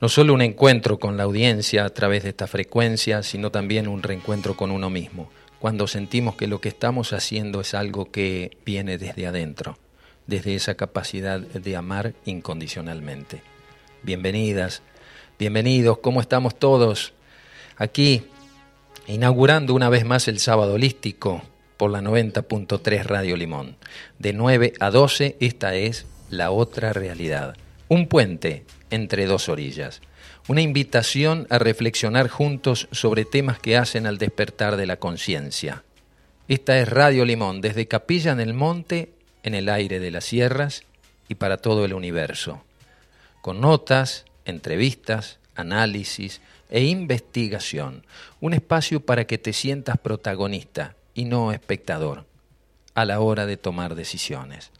no solo un encuentro con la audiencia a través de esta frecuencia, sino también un reencuentro con uno mismo, cuando sentimos que lo que estamos haciendo es algo que viene desde adentro, desde esa capacidad de amar incondicionalmente. Bienvenidas, bienvenidos, ¿cómo estamos todos? Aquí, inaugurando una vez más el sábado holístico por la 90.3 Radio Limón. De 9 a 12, esta es la otra realidad. Un puente entre dos orillas. Una invitación a reflexionar juntos sobre temas que hacen al despertar de la conciencia. Esta es Radio Limón, desde Capilla en el Monte, en el aire de las sierras y para todo el universo. Con notas, entrevistas, análisis e investigación. Un espacio para que te sientas protagonista y no espectador a la hora de tomar decisiones.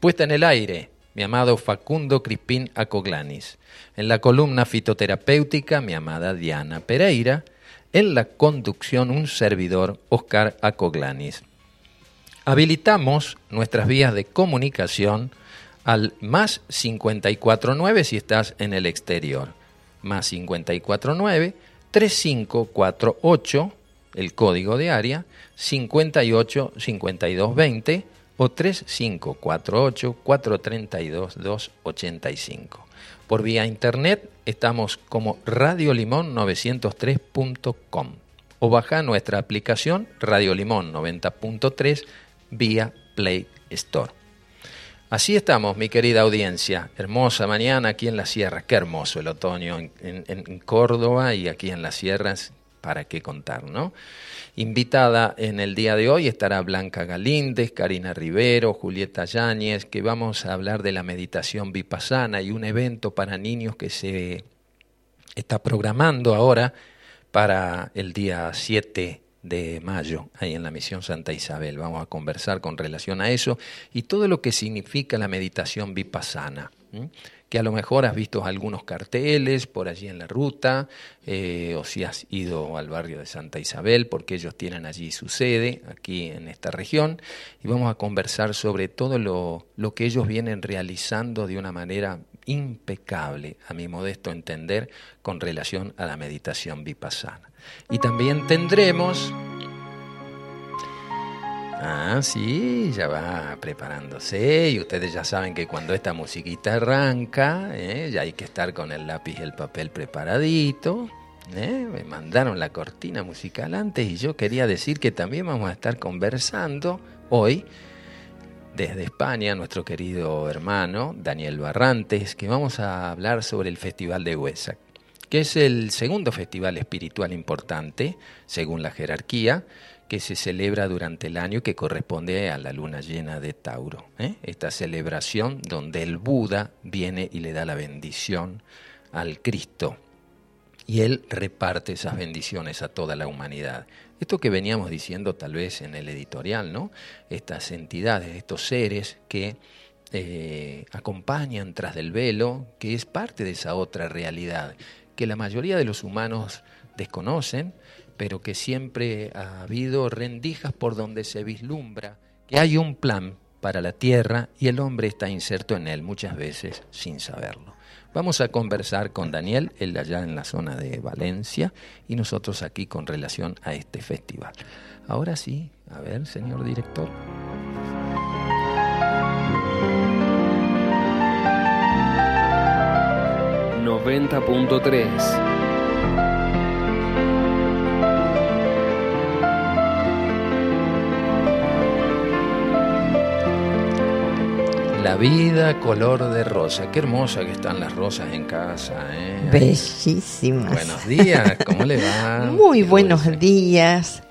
Puesta en el aire, mi amado Facundo Crispín Acoglanis. En la columna fitoterapéutica, mi amada Diana Pereira. En la conducción, un servidor, Oscar Acoglanis. Habilitamos nuestras vías de comunicación al más 549 si estás en el exterior. Más 549 3548, el código de área, 58 52 20 o 3548 432 285. Por vía internet estamos como radiolimón903.com o baja nuestra aplicación Radio Limón 90.3 vía Play Store. Así estamos, mi querida audiencia. Hermosa mañana aquí en las sierras. Qué hermoso el otoño en, en Córdoba y aquí en las sierras. Para qué contar, ¿no? Invitada en el día de hoy estará Blanca Galíndez, Karina Rivero, Julieta Yáñez, que vamos a hablar de la meditación vipassana y un evento para niños que se está programando ahora para el día 7 de mayo, ahí en la misión Santa Isabel. Vamos a conversar con relación a eso y todo lo que significa la meditación vipassana que a lo mejor has visto algunos carteles por allí en la ruta, eh, o si has ido al barrio de Santa Isabel, porque ellos tienen allí su sede, aquí en esta región, y vamos a conversar sobre todo lo, lo que ellos vienen realizando de una manera impecable, a mi modesto entender, con relación a la meditación vipassana. Y también tendremos Ah, sí, ya va preparándose y ustedes ya saben que cuando esta musiquita arranca, ¿eh? ya hay que estar con el lápiz y el papel preparadito. ¿eh? Me mandaron la cortina musical antes y yo quería decir que también vamos a estar conversando hoy desde España, nuestro querido hermano Daniel Barrantes, que vamos a hablar sobre el Festival de Huesac, que es el segundo festival espiritual importante, según la jerarquía, que se celebra durante el año que corresponde a la luna llena de Tauro. ¿eh? Esta celebración donde el Buda viene y le da la bendición al Cristo y él reparte esas bendiciones a toda la humanidad. Esto que veníamos diciendo tal vez en el editorial, ¿no? Estas entidades, estos seres que eh, acompañan tras del velo, que es parte de esa otra realidad, que la mayoría de los humanos desconocen, pero que siempre ha habido rendijas por donde se vislumbra que hay un plan para la tierra y el hombre está inserto en él muchas veces sin saberlo. Vamos a conversar con Daniel, él allá en la zona de Valencia, y nosotros aquí con relación a este festival. Ahora sí, a ver, señor director. ...90.3 La vida color de rosa. Qué hermosa que están las rosas en casa. ¿eh? Bellísimas. Buenos días, ¿cómo le va? Muy buenos días.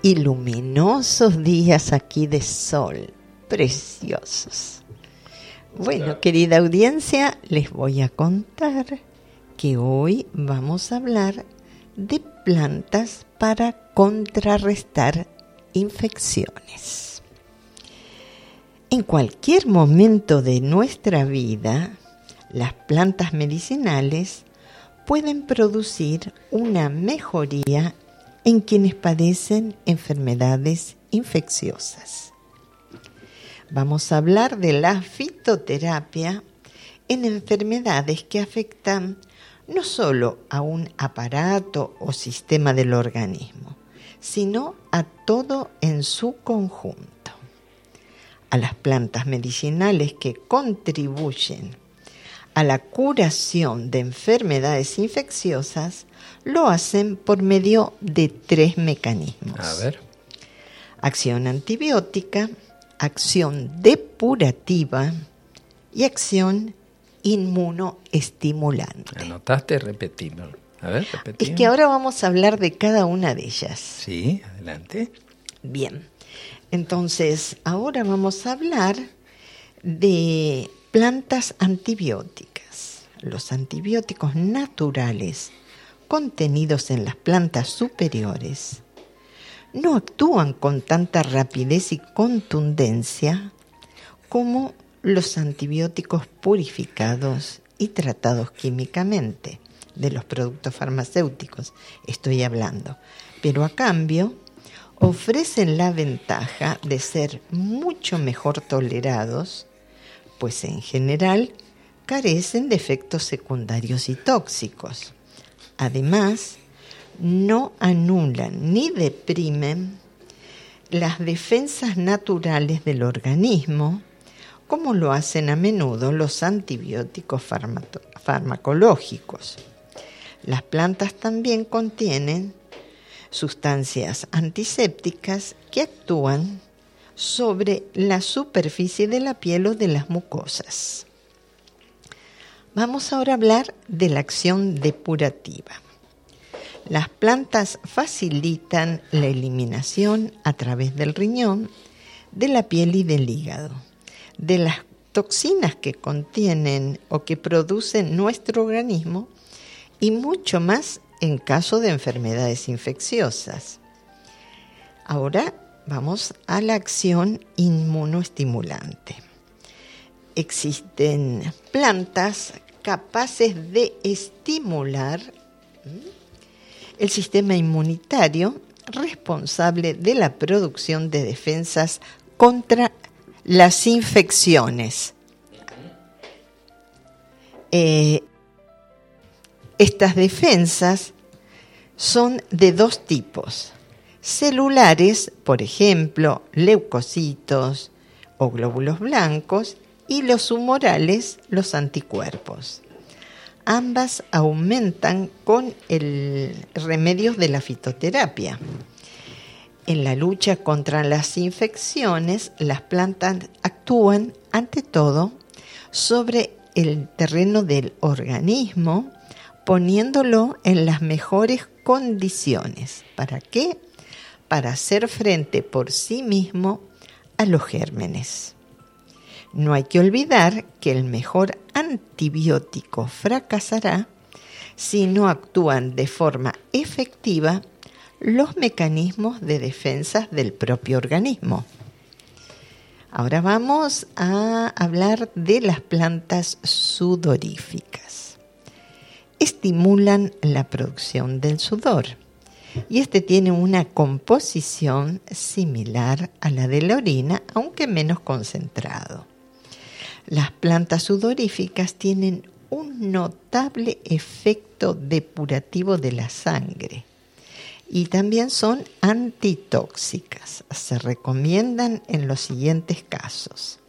Y luminosos días aquí de sol. Preciosos. Bueno, querida audiencia, les voy a contar que hoy vamos a hablar de plantas para contrarrestar infecciones. En cualquier momento de nuestra vida, las plantas medicinales pueden producir una mejoría en quienes padecen enfermedades infecciosas. Vamos a hablar de la fitoterapia en enfermedades que afectan no solo a un aparato o sistema del organismo, sino a todo en su conjunto. A las plantas medicinales que contribuyen a la curación de enfermedades infecciosas lo hacen por medio de tres mecanismos. A ver. Acción antibiótica, acción depurativa y acción inmunoestimulante. Anotaste, repetimos. A ver, repetimos. Es que ahora vamos a hablar de cada una de ellas. Sí, adelante. Bien. Entonces, ahora vamos a hablar de plantas antibióticas. Los antibióticos naturales contenidos en las plantas superiores no actúan con tanta rapidez y contundencia como los antibióticos purificados y tratados químicamente de los productos farmacéuticos, estoy hablando, pero a cambio ofrecen la ventaja de ser mucho mejor tolerados, pues en general carecen de efectos secundarios y tóxicos. Además, no anulan ni deprimen las defensas naturales del organismo, como lo hacen a menudo los antibióticos farmacológicos. Las plantas también contienen sustancias antisépticas que actúan sobre la superficie de la piel o de las mucosas. Vamos ahora a hablar de la acción depurativa. Las plantas facilitan la eliminación a través del riñón, de la piel y del hígado de las toxinas que contienen o que producen nuestro organismo y mucho más en caso de enfermedades infecciosas. Ahora vamos a la acción inmunoestimulante. Existen plantas capaces de estimular el sistema inmunitario responsable de la producción de defensas contra las infecciones. Eh, estas defensas son de dos tipos. Celulares, por ejemplo, leucocitos o glóbulos blancos, y los humorales, los anticuerpos. Ambas aumentan con el remedios de la fitoterapia. En la lucha contra las infecciones, las plantas actúan ante todo sobre el terreno del organismo, poniéndolo en las mejores condiciones. ¿Para qué? Para hacer frente por sí mismo a los gérmenes. No hay que olvidar que el mejor antibiótico fracasará si no actúan de forma efectiva los mecanismos de defensa del propio organismo. Ahora vamos a hablar de las plantas sudoríficas. Estimulan la producción del sudor y este tiene una composición similar a la de la orina, aunque menos concentrado. Las plantas sudoríficas tienen un notable efecto depurativo de la sangre y también son antitóxicas. Se recomiendan en los siguientes casos.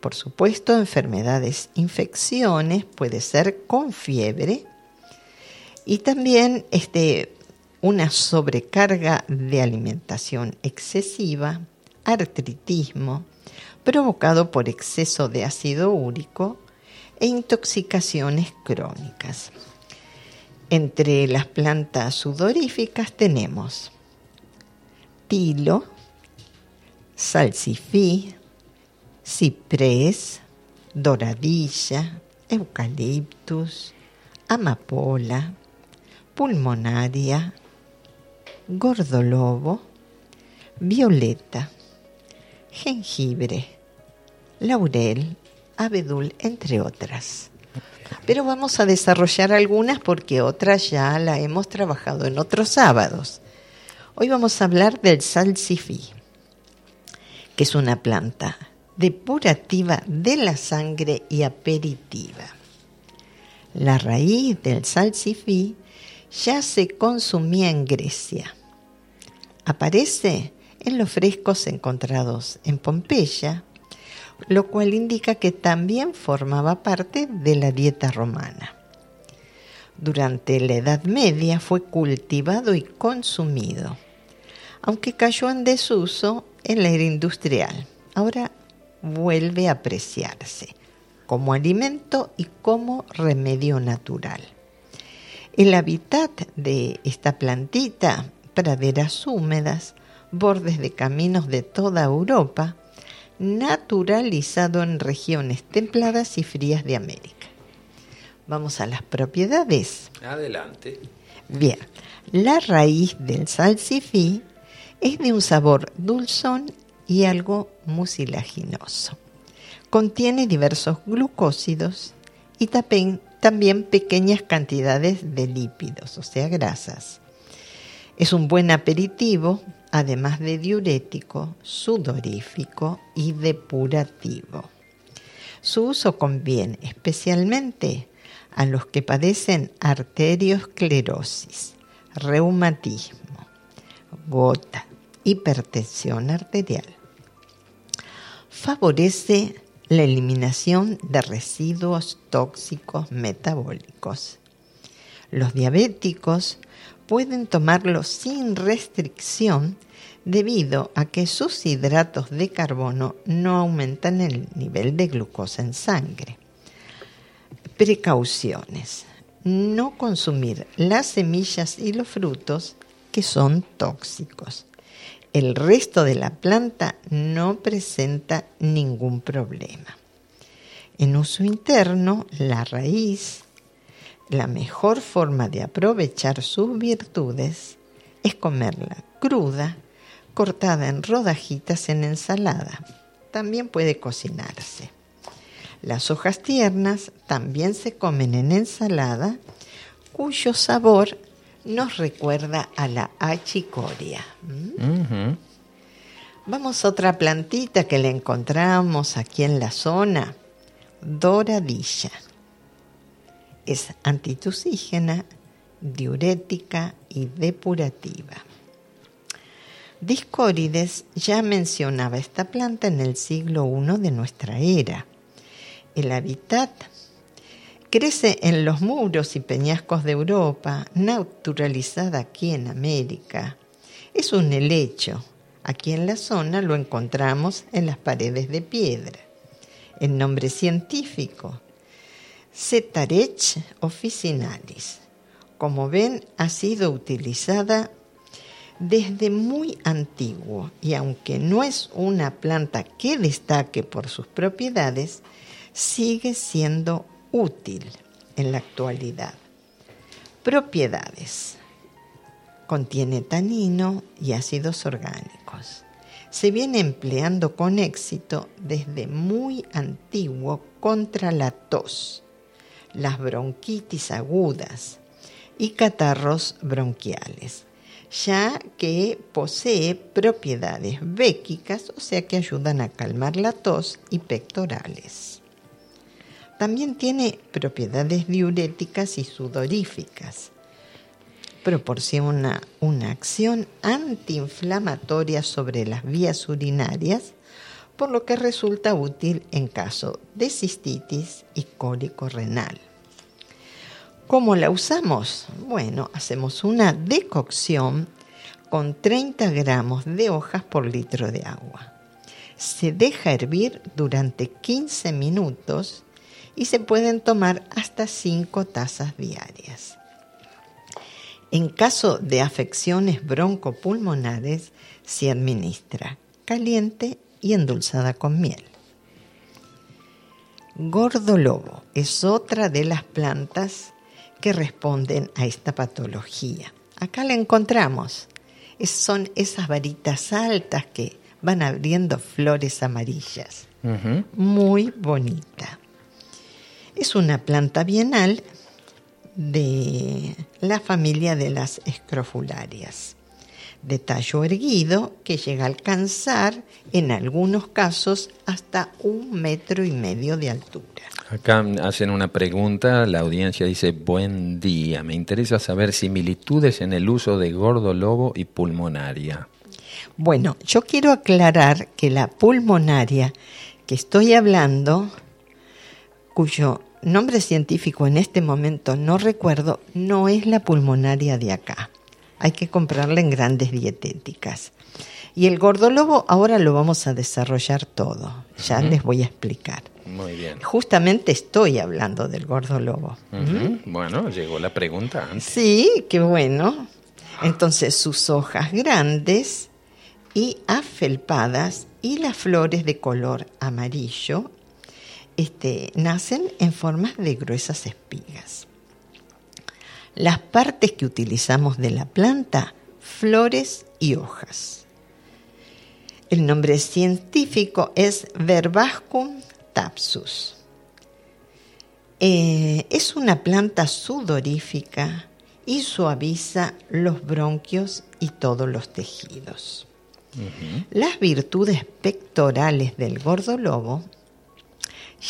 Por supuesto, enfermedades, infecciones, puede ser con fiebre y también este, una sobrecarga de alimentación excesiva, artritismo, provocado por exceso de ácido úrico e intoxicaciones crónicas. Entre las plantas sudoríficas tenemos tilo, salsifí, ciprés, doradilla, eucaliptus, amapola, pulmonaria, gordolobo, violeta, jengibre, laurel, abedul, entre otras. Pero vamos a desarrollar algunas porque otras ya la hemos trabajado en otros sábados. Hoy vamos a hablar del salsifí, que es una planta depurativa de la sangre y aperitiva. La raíz del salsifí ya se consumía en Grecia. Aparece en los frescos encontrados en Pompeya, lo cual indica que también formaba parte de la dieta romana. Durante la Edad Media fue cultivado y consumido, aunque cayó en desuso en la era industrial. Ahora vuelve a apreciarse como alimento y como remedio natural. El hábitat de esta plantita, praderas húmedas, bordes de caminos de toda Europa, naturalizado en regiones templadas y frías de América. Vamos a las propiedades. Adelante. Bien, la raíz del salsifí es de un sabor dulzón y algo mucilaginoso. Contiene diversos glucósidos y también pequeñas cantidades de lípidos, o sea, grasas. Es un buen aperitivo, además de diurético, sudorífico y depurativo. Su uso conviene especialmente a los que padecen arteriosclerosis, reumatismo, gota, hipertensión arterial. Favorece la eliminación de residuos tóxicos metabólicos. Los diabéticos pueden tomarlo sin restricción debido a que sus hidratos de carbono no aumentan el nivel de glucosa en sangre. Precauciones. No consumir las semillas y los frutos que son tóxicos. El resto de la planta no presenta ningún problema. En uso interno, la raíz, la mejor forma de aprovechar sus virtudes es comerla cruda, cortada en rodajitas en ensalada. También puede cocinarse. Las hojas tiernas también se comen en ensalada, cuyo sabor nos recuerda a la achicoria. ¿Mm? Vamos a otra plantita que le encontramos aquí en la zona, doradilla es antitusígena, diurética y depurativa. Discórides ya mencionaba esta planta en el siglo I de nuestra era. El hábitat crece en los muros y peñascos de Europa, naturalizada aquí en América. Es un helecho. Aquí en la zona lo encontramos en las paredes de piedra. El nombre científico, Cetarech officinalis. Como ven, ha sido utilizada desde muy antiguo y aunque no es una planta que destaque por sus propiedades, sigue siendo útil en la actualidad. Propiedades. Contiene tanino y ácidos orgánicos. Se viene empleando con éxito desde muy antiguo contra la tos las bronquitis agudas y catarros bronquiales, ya que posee propiedades béquicas, o sea que ayudan a calmar la tos y pectorales. También tiene propiedades diuréticas y sudoríficas. Proporciona una acción antiinflamatoria sobre las vías urinarias, por lo que resulta útil en caso de cistitis y cólico renal. ¿Cómo la usamos? Bueno, hacemos una decocción con 30 gramos de hojas por litro de agua. Se deja hervir durante 15 minutos y se pueden tomar hasta 5 tazas diarias. En caso de afecciones broncopulmonares, se administra caliente y endulzada con miel. Gordolobo es otra de las plantas que responden a esta patología. Acá la encontramos. son esas varitas altas que van abriendo flores amarillas. Muy bonita. Es una planta bienal de la familia de las escrofularias. de tallo erguido que llega a alcanzar en algunos casos hasta un metro y medio de altura. Acá hacen una pregunta, la audiencia dice, buen día, me interesa saber similitudes en el uso de gordo lobo y pulmonaria. Bueno, yo quiero aclarar que la pulmonaria que estoy hablando, cuyo nombre científico en este momento no recuerdo, no es la pulmonaria de acá. Hay que comprarla en grandes dietéticas. Y el gordolobo ahora lo vamos a desarrollar todo. Ya les voy a explicar. Muy bien. Justamente estoy hablando del gordolobo. Bueno, llegó la pregunta Sí, qué bueno. Entonces sus hojas grandes y afelpadas y las flores de color amarillo este, nacen en formas de gruesas espigas. Las partes que utilizamos de la planta, flores y hojas. El nombre científico es Verbascum tapsus. Eh, es una planta sudorífica y suaviza los bronquios y todos los tejidos. Las virtudes pectorales del gordo lobo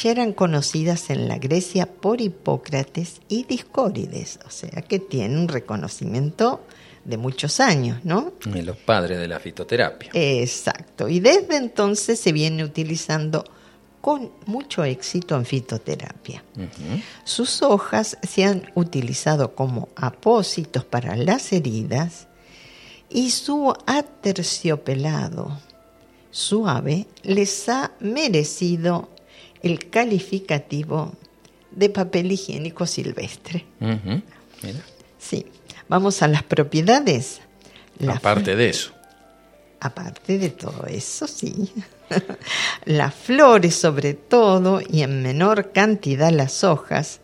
ya eran conocidas en la Grecia por Hipócrates y Discórides, o sea que tiene un reconocimiento de muchos años, ¿no? Y los padres de la fitoterapia. Exacto, y desde entonces se viene utilizando con mucho éxito en fitoterapia. Sus hojas se han utilizado como apósitos para las heridas y su aterciopelado suave les ha merecido el calificativo de papel higiénico silvestre. Sí, vamos a las propiedades. aparte de eso. Aparte de todo eso, sí. las flores sobre todo y en menor cantidad las hojas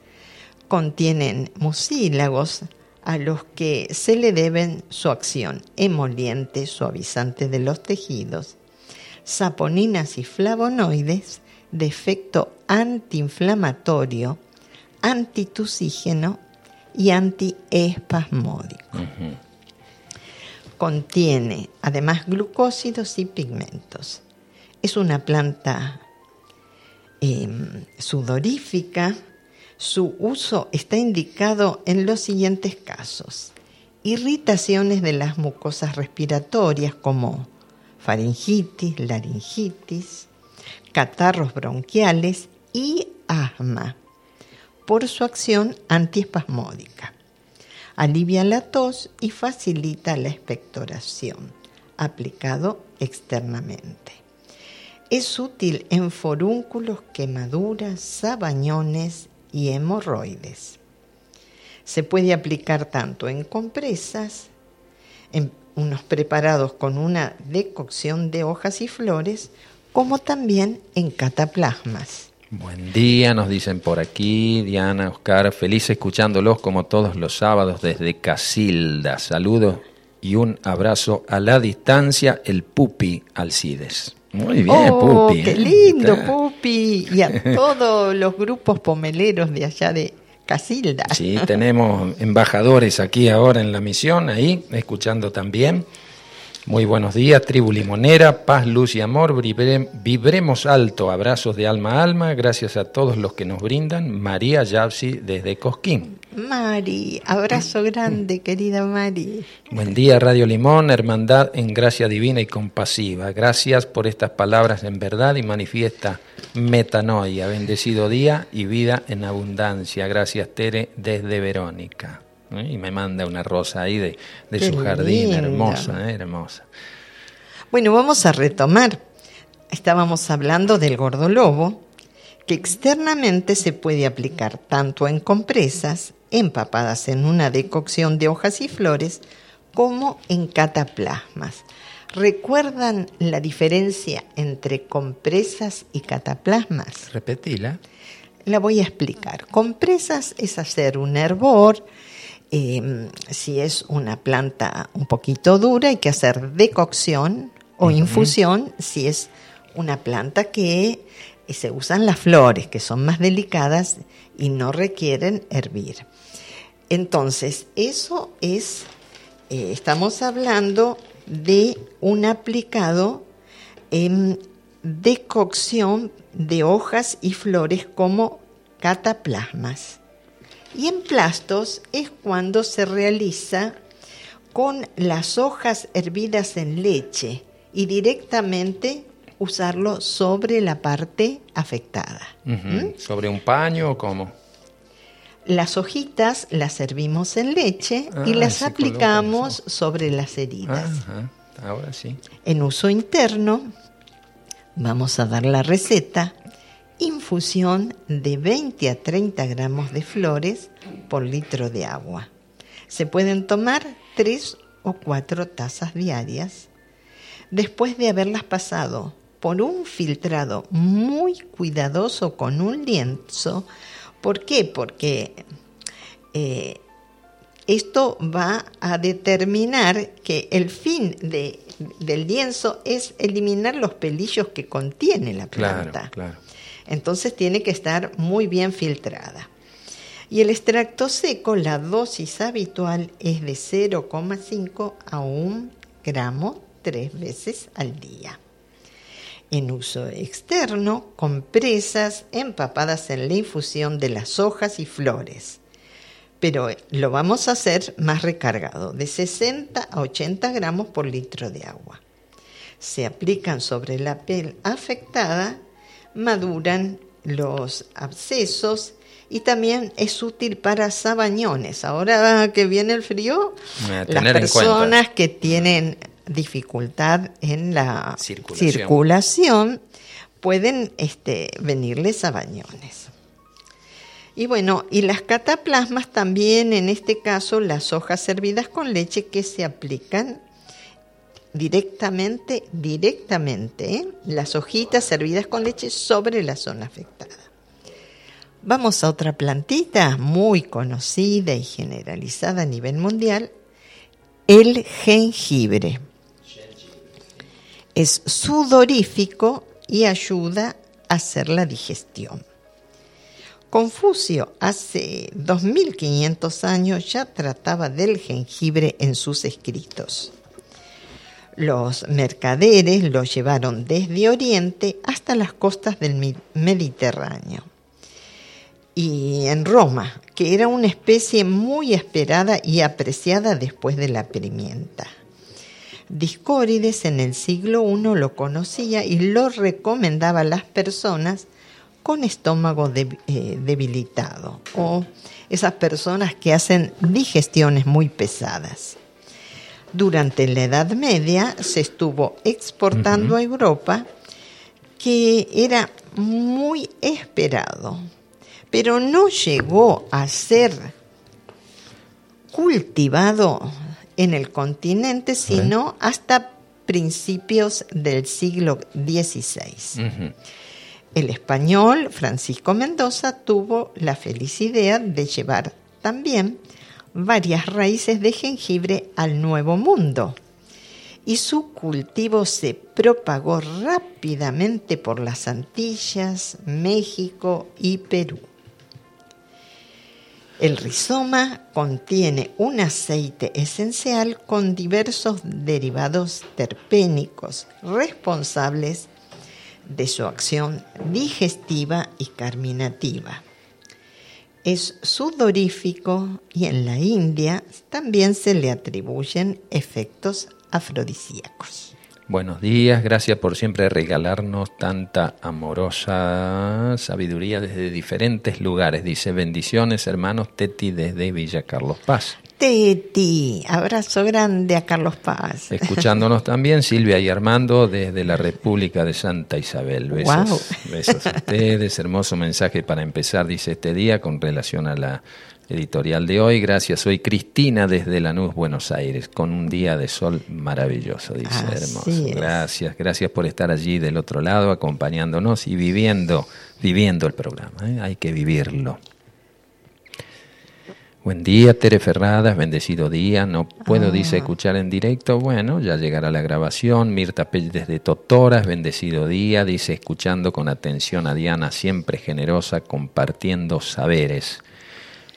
contienen mucílagos a los que se le deben su acción emoliente, suavizante de los tejidos, saponinas y flavonoides de efecto antiinflamatorio, antitusígeno y antiespasmódico. Contiene además glucósidos y pigmentos. Es una planta em, sudorífica. Su uso está indicado en los siguientes casos. Irritaciones de las mucosas respiratorias como faringitis, laringitis, catarros bronquiales y asma, por su acción antiespasmódica. Alivia la tos y facilita la expectoración, aplicado externamente. Es útil en forúnculos, quemaduras, sabañones y hemorroides. Se puede aplicar tanto en compresas, en unos preparados con una decocción de hojas y flores, como también en cataplasmas. Buen día, nos dicen por aquí, Diana, Oscar, feliz escuchándolos como todos los sábados desde Casilda. Saludos y un abrazo a la distancia, el Pupi Alcides. Muy bien, oh, Pupi. Qué ¿eh? lindo, Pupi. Y a todos los grupos pomeleros de allá de Casilda. Sí, tenemos embajadores aquí ahora en la misión, ahí, escuchando también. Muy buenos días, tribu limonera, paz, luz y amor, vibremos alto, abrazos de alma a alma, gracias a todos los que nos brindan, María Yapsi desde Cosquín. Mari, abrazo grande, querida Mari. Buen día, Radio Limón, hermandad en gracia divina y compasiva. Gracias por estas palabras en verdad y manifiesta metanoia. Bendecido día y vida en abundancia. Gracias, Tere, desde Verónica. ¿Eh? y me manda una rosa ahí de, su jardín, hermosa, ¿eh? hermosa. Bueno, vamos a retomar. Estábamos hablando del gordolobo, que externamente se puede aplicar tanto en compresas, empapadas en una decocción de hojas y flores, como en cataplasmas. ¿Recuerdan la diferencia entre compresas y cataplasmas? Repetila. La voy a explicar. Compresas es hacer un hervor Em, si es una planta un poquito dura, hay que hacer decocción o infusión. Si es una planta que eh, se usan las flores, que son más delicadas y no requieren hervir. Entonces, eso es, eh, estamos hablando de un aplicado en decocción de hojas y flores como cataplasmas. Y en plastos es cuando se realiza con las hojas hervidas en leche y directamente usarlo sobre la parte afectada. ¿Mm? ¿Sobre un paño o cómo? Las hojitas las servimos en leche y ah, las aplicamos sobre las heridas. Ahora sí. En uso interno, vamos a dar la receta. Infusión de 20 a 30 gramos de flores por litro de agua. Se pueden tomar 3 o 4 tazas diarias después de haberlas pasado por un filtrado muy cuidadoso con un lienzo. ¿Por qué? Porque eh, esto va a determinar que el fin de, del lienzo es eliminar los pelillos que contiene la planta. Entonces tiene que estar muy bien filtrada. Y el extracto seco, la dosis habitual es de 0,5 a 1 gramo tres veces al día. En uso externo, compresas empapadas en la infusión de las hojas y flores. Pero lo vamos a hacer más recargado, de 60 a 80 gramos por litro de agua. Se aplican sobre la piel afectada, maduran los abscesos y también es útil para sabañones. Ahora que viene el frío, las personas que tienen dificultad en la circulación, pueden este, venirles sabañones. Y bueno, y las cataplasmas también, en este caso, las hojas servidas con leche que se aplican directamente, directamente, ¿eh? las hojitas servidas con leche sobre la zona afectada. Vamos a otra plantita muy conocida y generalizada a nivel mundial, el jengibre. Es sudorífico y ayuda a hacer la digestión. Confucio hace 2500 años ya trataba del jengibre en sus escritos. Los mercaderes lo llevaron desde Oriente hasta las costas del Mediterráneo y en Roma, que era una especie muy esperada y apreciada después de la pimienta. Discórides en el siglo I lo conocía y lo recomendaba a las personas con estómago eh, debilitado o esas personas que hacen digestiones muy pesadas. Durante la Edad Media se estuvo exportando a Europa que era muy esperado pero no llegó a ser cultivado en el continente, sino hasta principios del siglo XVI. El español Francisco Mendoza tuvo la feliz idea de llevar también varias raíces de jengibre al Nuevo Mundo y su cultivo se propagó rápidamente por las Antillas, México y Perú. El rizoma contiene un aceite esencial con diversos derivados terpénicos responsables de su acción digestiva y carminativa. Es sudorífico y en la India también se le atribuyen efectos afrodisíacos. Buenos días, gracias por siempre regalarnos tanta amorosa sabiduría desde diferentes lugares. Dice, bendiciones hermanos Teti desde Villa Carlos Paz. Teti, abrazo grande a Carlos Paz. Escuchándonos también Silvia y Armando desde la República de Santa Isabel. Besos, besos a ustedes, hermoso mensaje para empezar, dice este día, con relación a la editorial de hoy. Gracias, soy Cristina desde Lanús, Buenos Aires, con un día de sol maravilloso, dice hermoso. Gracias, gracias por estar allí del otro lado, acompañándonos y viviendo, viviendo el programa. ¿eh? Hay que vivirlo. Buen día, Tere Ferradas, bendecido día. No puedo, dice, ah. escuchar en directo. Bueno, ya llegará la grabación. Mirta Pell desde Totoras, bendecido día. Dice, escuchando con atención a Diana, siempre generosa, compartiendo saberes.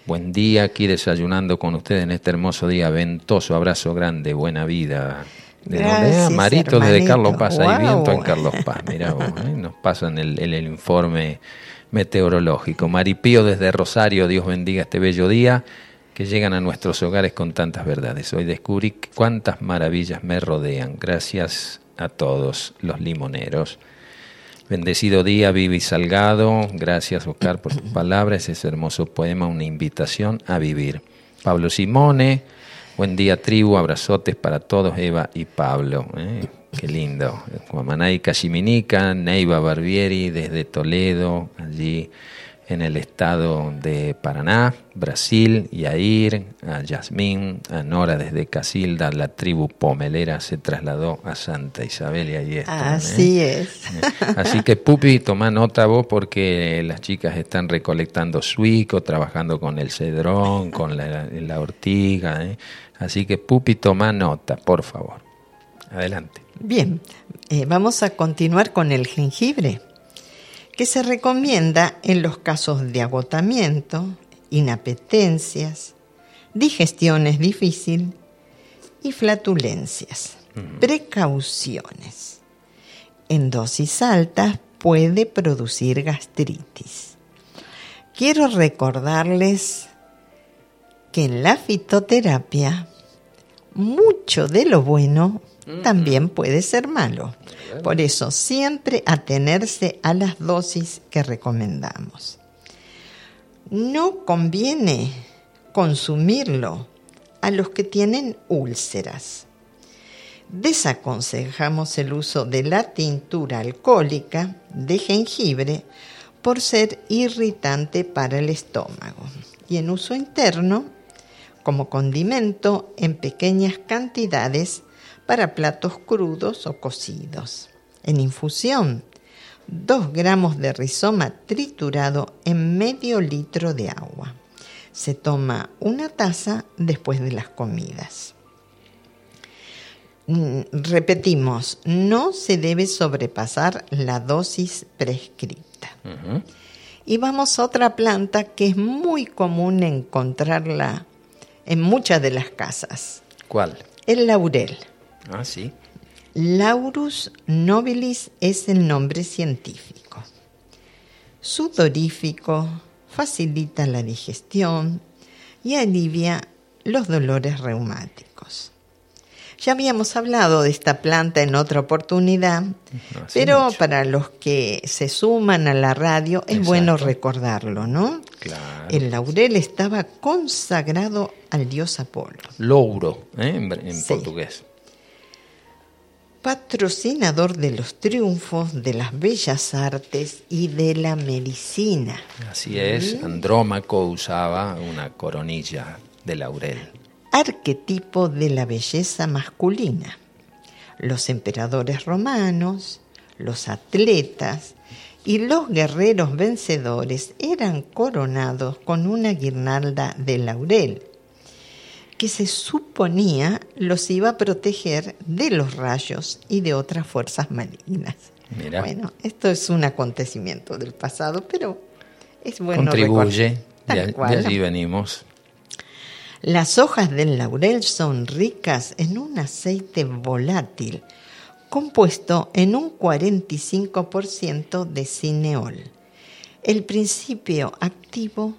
Buen día, aquí desayunando con ustedes en este hermoso día ventoso. Abrazo grande, buena vida. ¿De dónde? Marito desde Carlos Paz. Hay viento en Carlos Paz. Mira vos, ¿eh? nos pasan el, el, informe meteorológico. Maripío desde Rosario, Dios bendiga este bello día que llegan a nuestros hogares con tantas verdades. Hoy descubrí cuántas maravillas me rodean. Gracias a todos los limoneros. Bendecido día, Vivi Salgado. Gracias, Oscar, por tus palabras. Ese hermoso poema, una invitación a vivir. Pablo Simone. Buen día, tribu. Abrazotes para todos, Eva y Pablo. ¿eh? Qué lindo. Guamanay Cachiminica, Neiva Barbieri desde Toledo, allí en el estado de Paraná, Brasil, Yair, a Yasmín, a Nora desde Casilda, la tribu pomelera se trasladó a Santa Isabel y allí está. Así es. Eh, así que Pupi, toma nota vos porque las chicas están recolectando suico, trabajando con el cedrón, con la, ortiga. ¿eh? Así que Pupi, toma nota, por favor. Adelante. Bien, eh, vamos a continuar con el jengibre que se recomienda en los casos de agotamiento, inapetencias, digestiones difíciles y flatulencias. Precauciones. En dosis altas puede producir gastritis. Quiero recordarles que en la fitoterapia mucho de lo bueno también puede ser malo. Por eso, siempre atenerse a las dosis que recomendamos. No conviene consumirlo a los que tienen úlceras. Desaconsejamos el uso de la tintura alcohólica de jengibre por ser irritante para el estómago y en uso interno como condimento en pequeñas cantidades para platos crudos o cocidos. En infusión, 2 gramos de rizoma triturado en medio litro de agua. Se toma una taza después de las comidas. Mm, repetimos, no se debe sobrepasar la dosis prescrita. Y vamos a otra planta que es muy común encontrarla en muchas de las casas. ¿Cuál? El laurel. Ah, sí. Laurus nobilis es el nombre científico. Sudorífico, facilita la digestión y alivia los dolores reumáticos. Ya habíamos hablado de esta planta en otra oportunidad, pero para los que se suman a la radio es bueno recordarlo, ¿no? Claro. El laurel estaba consagrado al dios Apolo. Louro, ¿eh? en, portugués patrocinador de los triunfos de las bellas artes y de la medicina. Así es, Andrómaco usaba una coronilla de laurel. Arquetipo de la belleza masculina. Los emperadores romanos, los atletas y los guerreros vencedores eran coronados con una guirnalda de laurel que se suponía los iba a proteger de los rayos y de otras fuerzas malignas. Bueno, esto es un acontecimiento del pasado, pero es bueno Contribuye, de, de allí venimos. Las hojas del laurel son ricas en un aceite volátil, compuesto en un 45% de cineol. El principio activo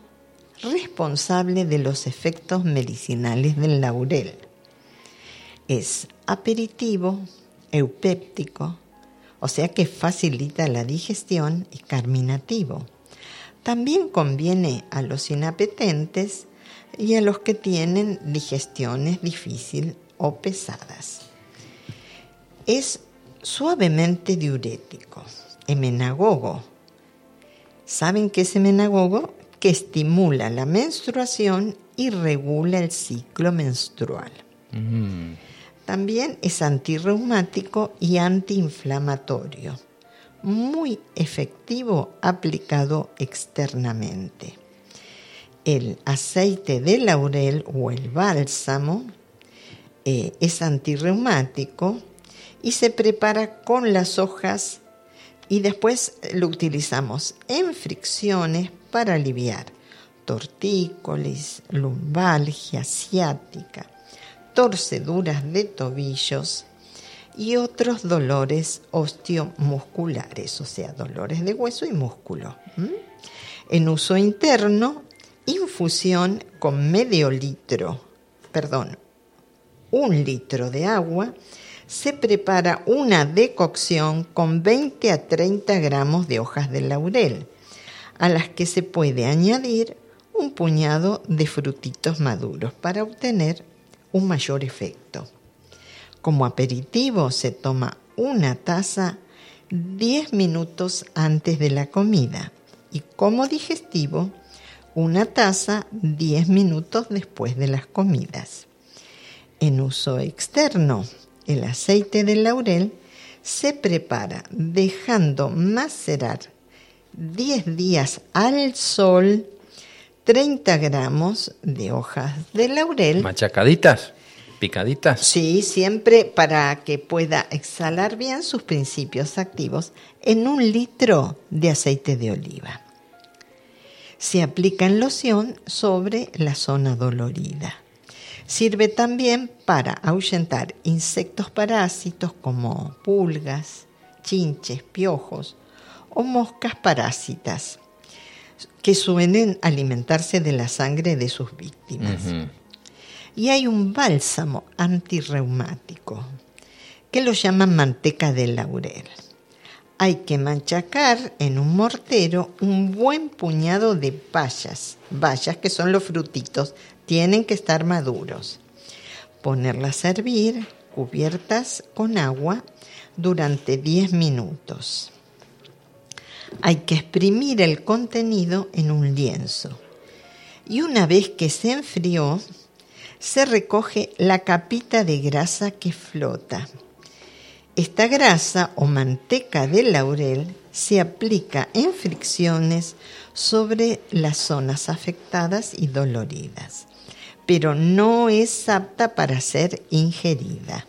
responsable de los efectos medicinales del laurel. Es aperitivo, eupéptico, o sea que facilita la digestión y carminativo. También conviene a los inapetentes y a los que tienen digestiones difíciles o pesadas. Es suavemente diurético, emenagogo. ¿Saben qué es emenagogo? que estimula la menstruación y regula el ciclo menstrual. Mm. También es antirreumático y antiinflamatorio, muy efectivo aplicado externamente. El aceite de laurel o el bálsamo eh, es antirreumático y se prepara con las hojas y después lo utilizamos en fricciones para aliviar tortícolis, lumbalgia ciática, torceduras de tobillos y otros dolores osteomusculares, o sea, dolores de hueso y músculo. En uso interno, infusión con medio litro, perdón, un litro de agua, se prepara una decocción con 20 a 30 gramos de hojas de laurel, a las que se puede añadir un puñado de frutitos maduros para obtener un mayor efecto. Como aperitivo se toma una taza 10 minutos antes de la comida y como digestivo una taza 10 minutos después de las comidas. En uso externo, el aceite de laurel se prepara dejando macerar 10 días al sol 30 gramos de hojas de laurel. ¿Machacaditas? ¿Picaditas? Sí, siempre para que pueda exhalar bien sus principios activos en un litro de aceite de oliva. Se aplica en loción sobre la zona dolorida. Sirve también para ahuyentar insectos parásitos como pulgas, chinches, piojos o moscas parásitas que suelen alimentarse de la sangre de sus víctimas. Y hay un bálsamo antirreumático que lo llaman manteca de laurel. Hay que manchacar en un mortero un buen puñado de bayas, bayas que son los frutitos tienen que estar maduros. Ponerlas a hervir cubiertas con agua durante 10 minutos. Hay que exprimir el contenido en un lienzo. Y una vez que se enfrió, se recoge la capita de grasa que flota. Esta grasa o manteca de laurel se aplica en fricciones sobre las zonas afectadas y doloridas pero no es apta para ser ingerida.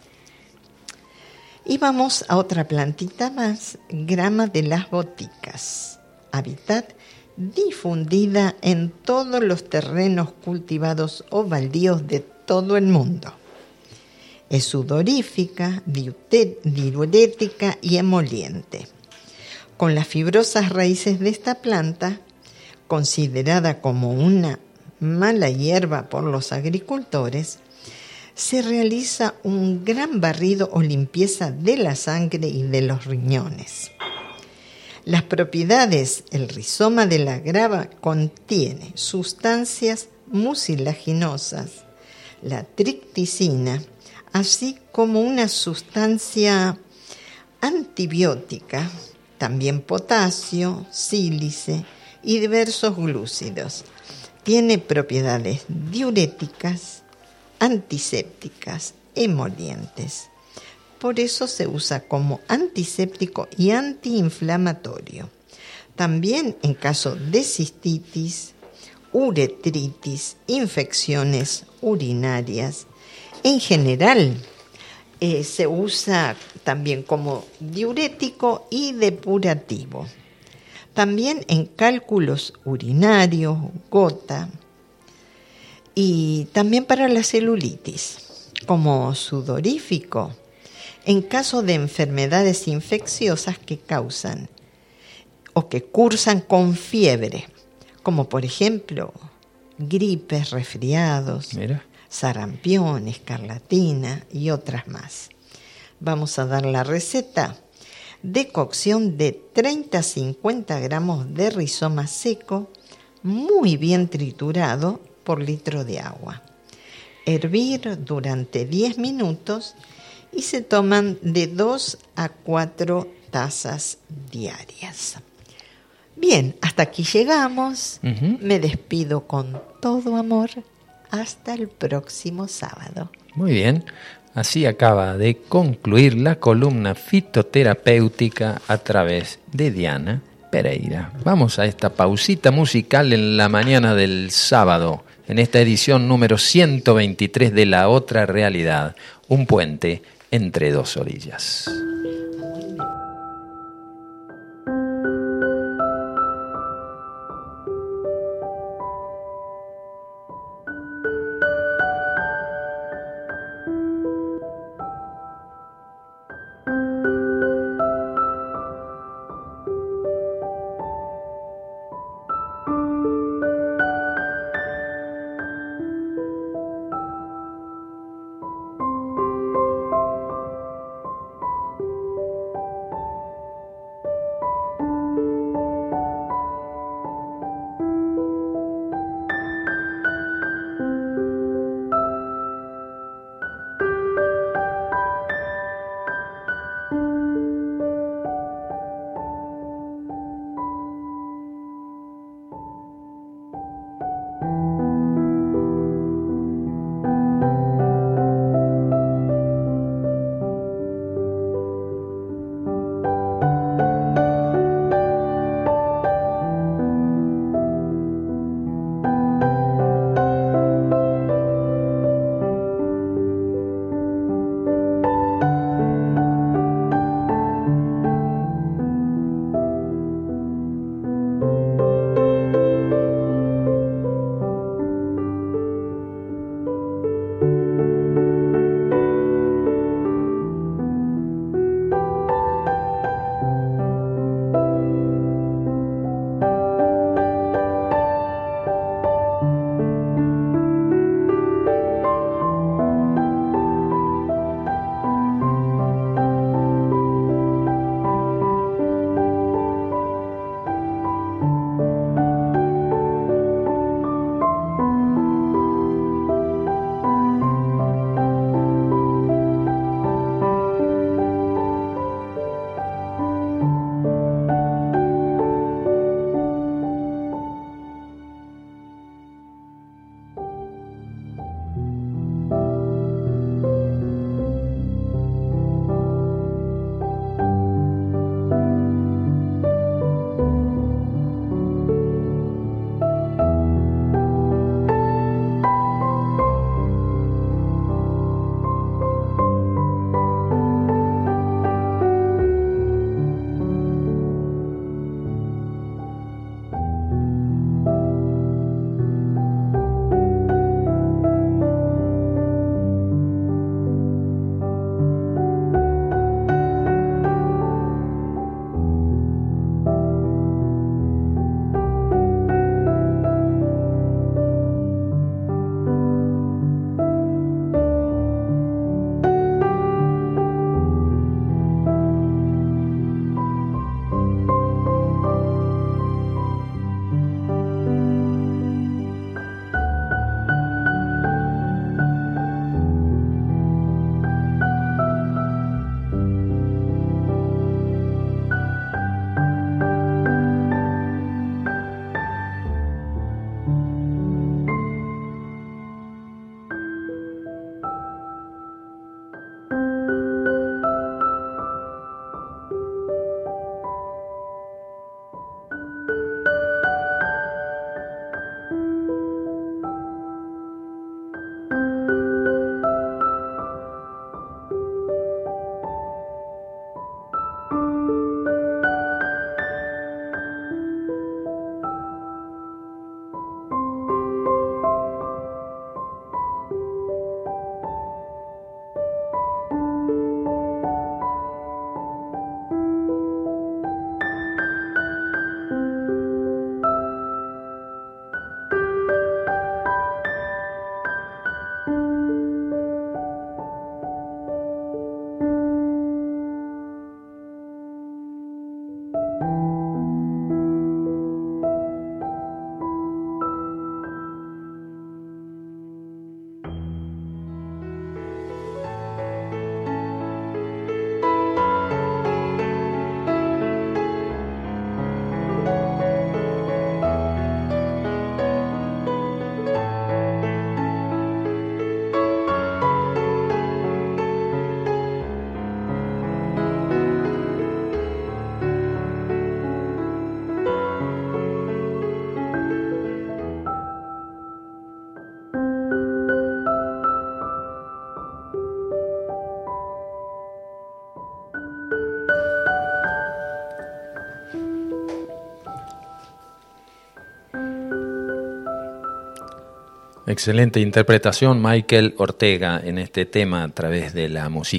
Y vamos a otra plantita más, grama de las boticas, hábitat difundida en todos los terrenos cultivados o baldíos de todo el mundo. Es sudorífica, diurética y emoliente. Con las fibrosas raíces de esta planta, considerada como una mala hierba por los agricultores, se realiza un gran barrido o limpieza de la sangre y de los riñones. Las propiedades, el rizoma de la grava contiene sustancias mucilaginosas, la tricticina, así como una sustancia antibiótica, también potasio, sílice y diversos glúcidos tiene propiedades diuréticas, antisépticas, emolientes. Por eso se usa como antiséptico y antiinflamatorio. También en caso de cistitis, uretritis, infecciones urinarias. En general, eh, se usa también como diurético y depurativo también en cálculos urinarios, gota, y también para la celulitis, como sudorífico, en caso de enfermedades infecciosas que causan o que cursan con fiebre, como por ejemplo gripes, resfriados, sarampión, escarlatina y otras más. Vamos a dar la receta decocción de 30 a 50 gramos de rizoma seco, muy bien triturado por litro de agua. Hervir durante 10 minutos y se toman de 2 a 4 tazas diarias. Bien, hasta aquí llegamos. Me despido con todo amor. Hasta el próximo sábado. Muy bien. Así acaba de concluir la columna fitoterapéutica a través de Diana Pereira. Vamos a esta pausita musical en la mañana del sábado, en esta edición número 123 de La Otra Realidad, un puente entre dos orillas. Excelente interpretación, Michael Ortega, en este tema a través de la música